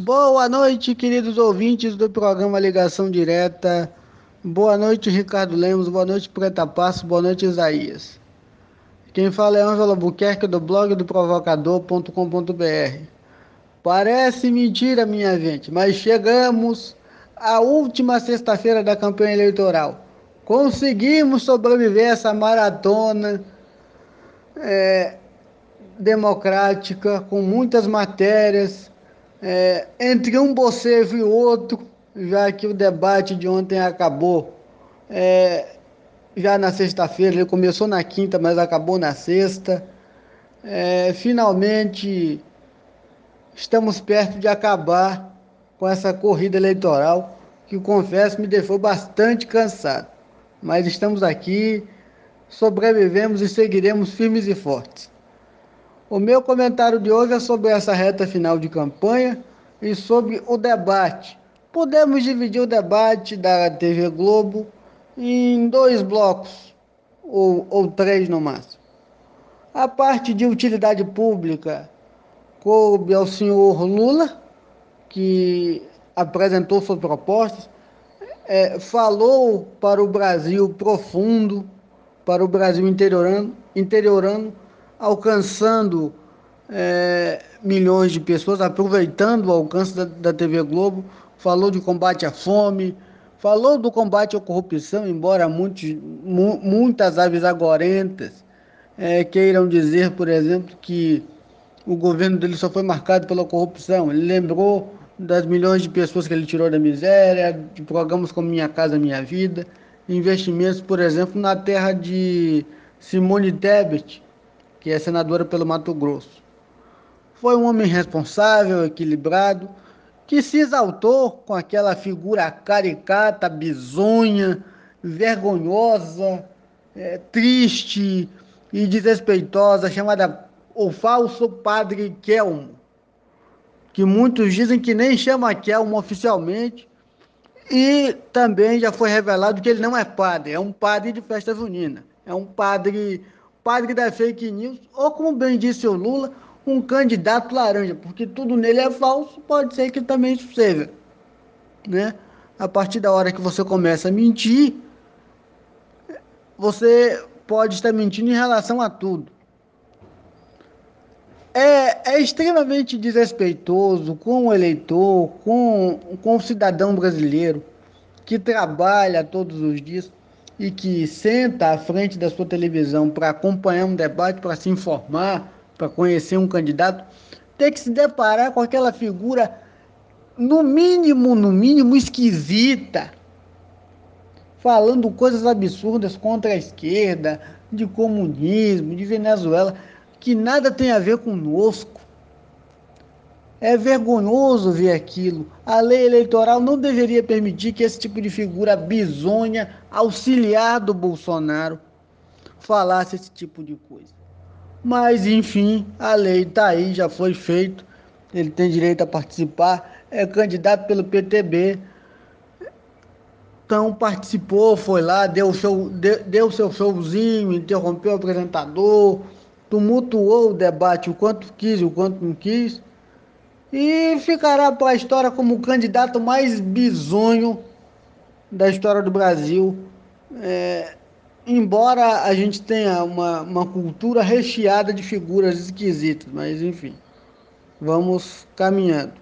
Boa noite, queridos ouvintes do programa Ligação Direta. Boa noite, Ricardo Lemos. Boa noite, Preta Passo. Boa noite, Isaías. Quem fala é Ângelo Buquerque do blog do provocador.com.br. Parece mentira, minha gente, mas chegamos à última sexta-feira da campanha eleitoral. Conseguimos sobreviver a essa maratona é, democrática, com muitas matérias, é, entre um bocevo e outro, já que o debate de ontem acabou é, já na sexta-feira, ele começou na quinta, mas acabou na sexta. É, finalmente estamos perto de acabar com essa corrida eleitoral que, confesso, me deixou bastante cansado. Mas estamos aqui, sobrevivemos e seguiremos firmes e fortes. O meu comentário de hoje é sobre essa reta final de campanha e sobre o debate. Podemos dividir o debate da TV Globo em dois blocos, ou, ou três no máximo. A parte de utilidade pública coube ao senhor Lula, que apresentou suas propostas, é, falou para o Brasil profundo, para o Brasil interiorano, interiorano alcançando é, milhões de pessoas, aproveitando o alcance da, da TV Globo, falou de combate à fome, falou do combate à corrupção, embora muitos, mu, muitas aves agorentas é, queiram dizer, por exemplo, que o governo dele só foi marcado pela corrupção. Ele lembrou das milhões de pessoas que ele tirou da miséria, de programas como Minha Casa Minha Vida, investimentos, por exemplo, na terra de Simone Tebet, que é senadora pelo Mato Grosso. Foi um homem responsável, equilibrado, que se exaltou com aquela figura caricata, bizonha, vergonhosa, é, triste e desrespeitosa, chamada o falso padre Kelmo, que muitos dizem que nem chama Kelmo oficialmente, e também já foi revelado que ele não é padre, é um padre de festa junina, é um padre, padre da fake news, ou como bem disse o Lula, um candidato laranja, porque tudo nele é falso, pode ser que também seja. Né? A partir da hora que você começa a mentir, você pode estar mentindo em relação a tudo. É, é extremamente desrespeitoso com o eleitor, com, com o cidadão brasileiro que trabalha todos os dias e que senta à frente da sua televisão para acompanhar um debate, para se informar, para conhecer um candidato, ter que se deparar com aquela figura, no mínimo, no mínimo, esquisita, falando coisas absurdas contra a esquerda, de comunismo, de Venezuela, que nada tem a ver conosco. É vergonhoso ver aquilo. A lei eleitoral não deveria permitir que esse tipo de figura bizonha, auxiliar do Bolsonaro, falasse esse tipo de coisa. Mas, enfim, a lei está aí, já foi feito, ele tem direito a participar, é candidato pelo PTB. Então participou, foi lá, deu, show, deu, seu showzinho, interrompeu o apresentador, tumultuou o debate o quanto quis o quanto não quis, e ficará para a história como o candidato mais bizonho da história do Brasil. É, embora a gente tenha uma, uma cultura recheada de figuras esquisitas, mas enfim, vamos caminhando.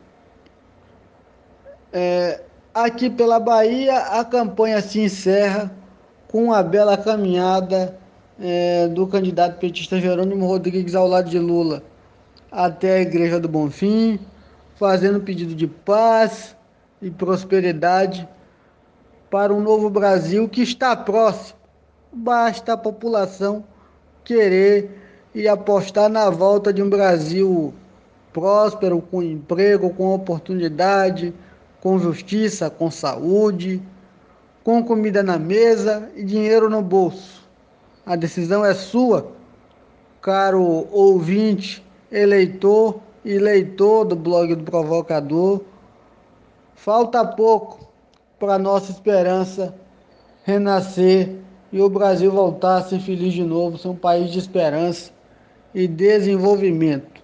É, aqui pela Bahia, a campanha se encerra com a bela caminhada é, do candidato petista Jerônimo Rodrigues ao lado de Lula até a Igreja do Bonfim, fazendo pedido de paz e prosperidade para um novo Brasil que está próximo basta a população querer e apostar na volta de um Brasil próspero, com emprego, com oportunidade, com justiça, com saúde, com comida na mesa e dinheiro no bolso. A decisão é sua, caro ouvinte, eleitor e leitor do blog do Provocador. Falta pouco para nossa esperança renascer e o Brasil voltar a ser feliz de novo, ser um país de esperança e desenvolvimento.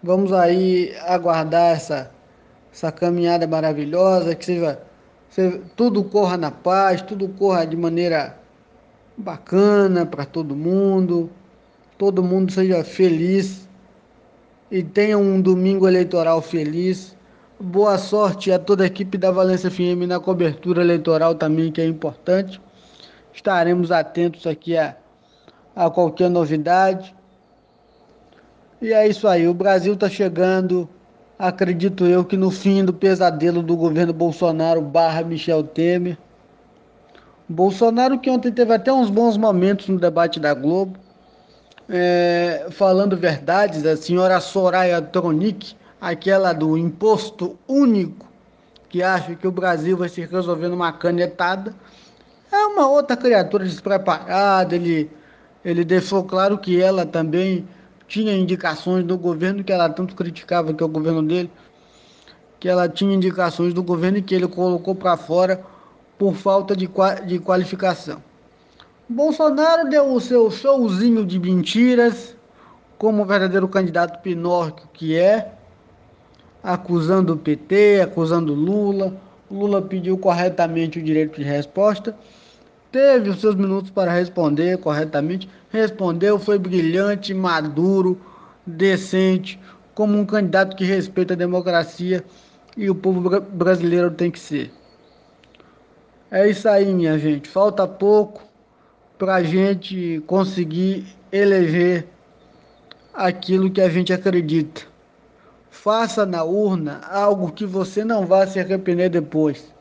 Vamos aí aguardar essa, essa caminhada maravilhosa, que seja, seja tudo corra na paz, tudo corra de maneira bacana para todo mundo, todo mundo seja feliz e tenha um domingo eleitoral feliz. Boa sorte a toda a equipe da Valência FM na cobertura eleitoral também, que é importante. Estaremos atentos aqui a, a qualquer novidade. E é isso aí, o Brasil está chegando, acredito eu, que no fim do pesadelo do governo Bolsonaro barra Michel Temer. Bolsonaro que ontem teve até uns bons momentos no debate da Globo, é, falando verdades, a senhora Soraya Tronic, aquela do imposto único, que acha que o Brasil vai se resolver numa canetada, é uma outra criatura despreparada, ele, ele deixou claro que ela também tinha indicações do governo que ela tanto criticava, que é o governo dele, que ela tinha indicações do governo e que ele colocou para fora por falta de, de qualificação. Bolsonaro deu o seu showzinho de mentiras, como o verdadeiro candidato Pinóquio que é, acusando o PT, acusando Lula. Lula pediu corretamente o direito de resposta, teve os seus minutos para responder corretamente, respondeu, foi brilhante, maduro, decente, como um candidato que respeita a democracia e o povo brasileiro tem que ser. É isso aí, minha gente. Falta pouco para a gente conseguir eleger aquilo que a gente acredita. Faça na urna algo que você não vá se arrepender depois.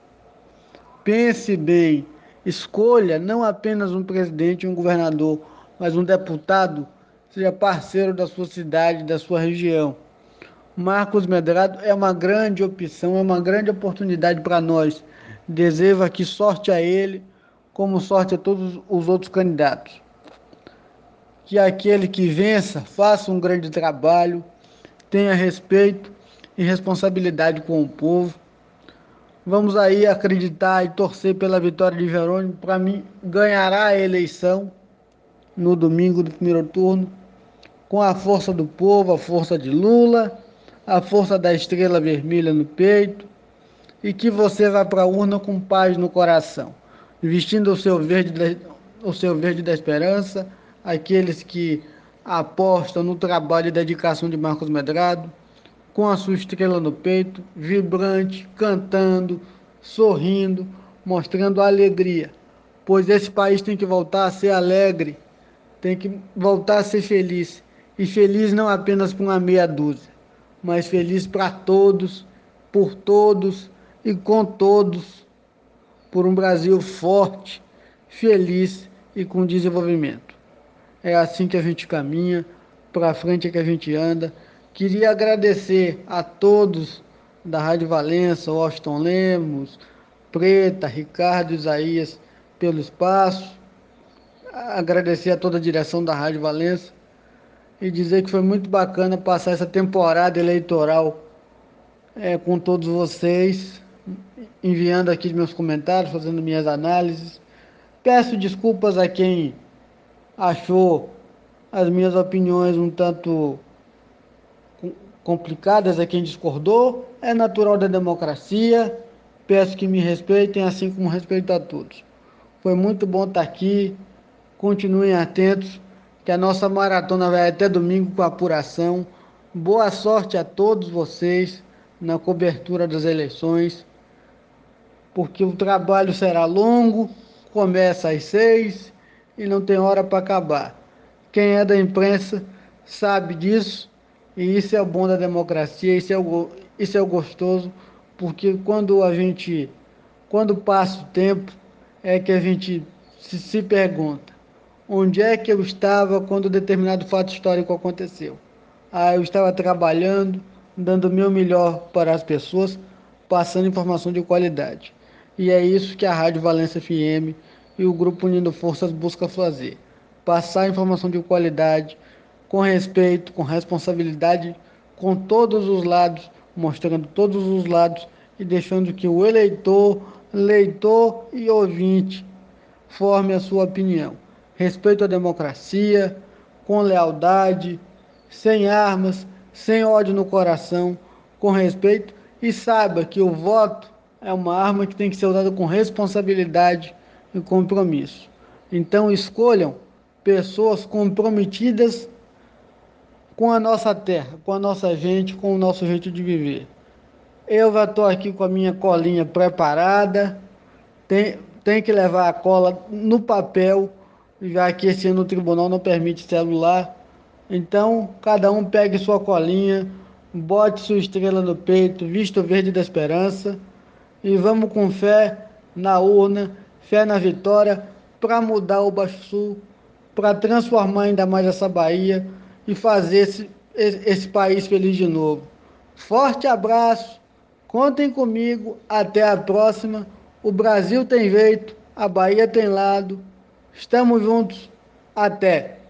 Pense bem. Escolha não apenas um presidente um governador, mas um deputado seja parceiro da sua cidade, da sua região. Marcos Medrado é uma grande opção, é uma grande oportunidade para nós. Desejo aqui sorte a ele como sorte a todos os outros candidatos. Que aquele que vença faça um grande trabalho, tenha respeito e responsabilidade com o povo. Vamos aí acreditar e torcer pela vitória de Jerônimo. Para mim, ganhará a eleição no domingo do primeiro turno, com a força do povo, a força de Lula, a força da estrela vermelha no peito, e que você vá para a urna com paz no coração vestindo o seu verde, o seu verde da esperança, aqueles que apostam no trabalho e dedicação de Marcos Medrado, com a sua estrela no peito, vibrante, cantando, sorrindo, mostrando alegria, pois esse país tem que voltar a ser alegre, tem que voltar a ser feliz, e feliz não apenas para uma meia dúzia, mas feliz para todos, por todos e com todos por um Brasil forte, feliz e com desenvolvimento. É assim que a gente caminha, para frente é que a gente anda. Queria agradecer a todos da Rádio Valença, Washington Lemos, Preta, Ricardo, Isaías, pelo espaço. Agradecer a toda a direção da Rádio Valença e dizer que foi muito bacana passar essa temporada eleitoral é, com todos vocês enviando aqui meus comentários, fazendo minhas análises. Peço desculpas a quem achou as minhas opiniões um tanto complicadas, a quem discordou. É natural da democracia. Peço que me respeitem, assim como respeito a todos. Foi muito bom estar aqui. Continuem atentos, que a nossa maratona vai até domingo com apuração. Boa sorte a todos vocês na cobertura das eleições porque o trabalho será longo, começa às seis e não tem hora para acabar. Quem é da imprensa sabe disso e isso é o bom da democracia, isso é o, isso é o gostoso, porque quando a gente, quando passa o tempo, é que a gente se, se pergunta onde é que eu estava quando determinado fato histórico aconteceu. Ah, eu estava trabalhando, dando o meu melhor para as pessoas, passando informação de qualidade. E é isso que a Rádio Valência FM e o Grupo Unindo Forças busca fazer. Passar informação de qualidade, com respeito, com responsabilidade, com todos os lados, mostrando todos os lados e deixando que o eleitor, leitor e ouvinte forme a sua opinião. Respeito à democracia, com lealdade, sem armas, sem ódio no coração, com respeito e saiba que o voto é uma arma que tem que ser usada com responsabilidade e compromisso. Então escolham pessoas comprometidas com a nossa terra, com a nossa gente, com o nosso jeito de viver. Eu já estou aqui com a minha colinha preparada. Tem, tem que levar a cola no papel, já que esse ano o tribunal não permite celular. Então, cada um pegue sua colinha, bote sua estrela no peito, visto verde da esperança e vamos com fé na urna, fé na vitória, para mudar o Baixo Sul, para transformar ainda mais essa Bahia e fazer esse, esse país feliz de novo. Forte abraço, contem comigo, até a próxima. O Brasil tem jeito, a Bahia tem lado. Estamos juntos, até.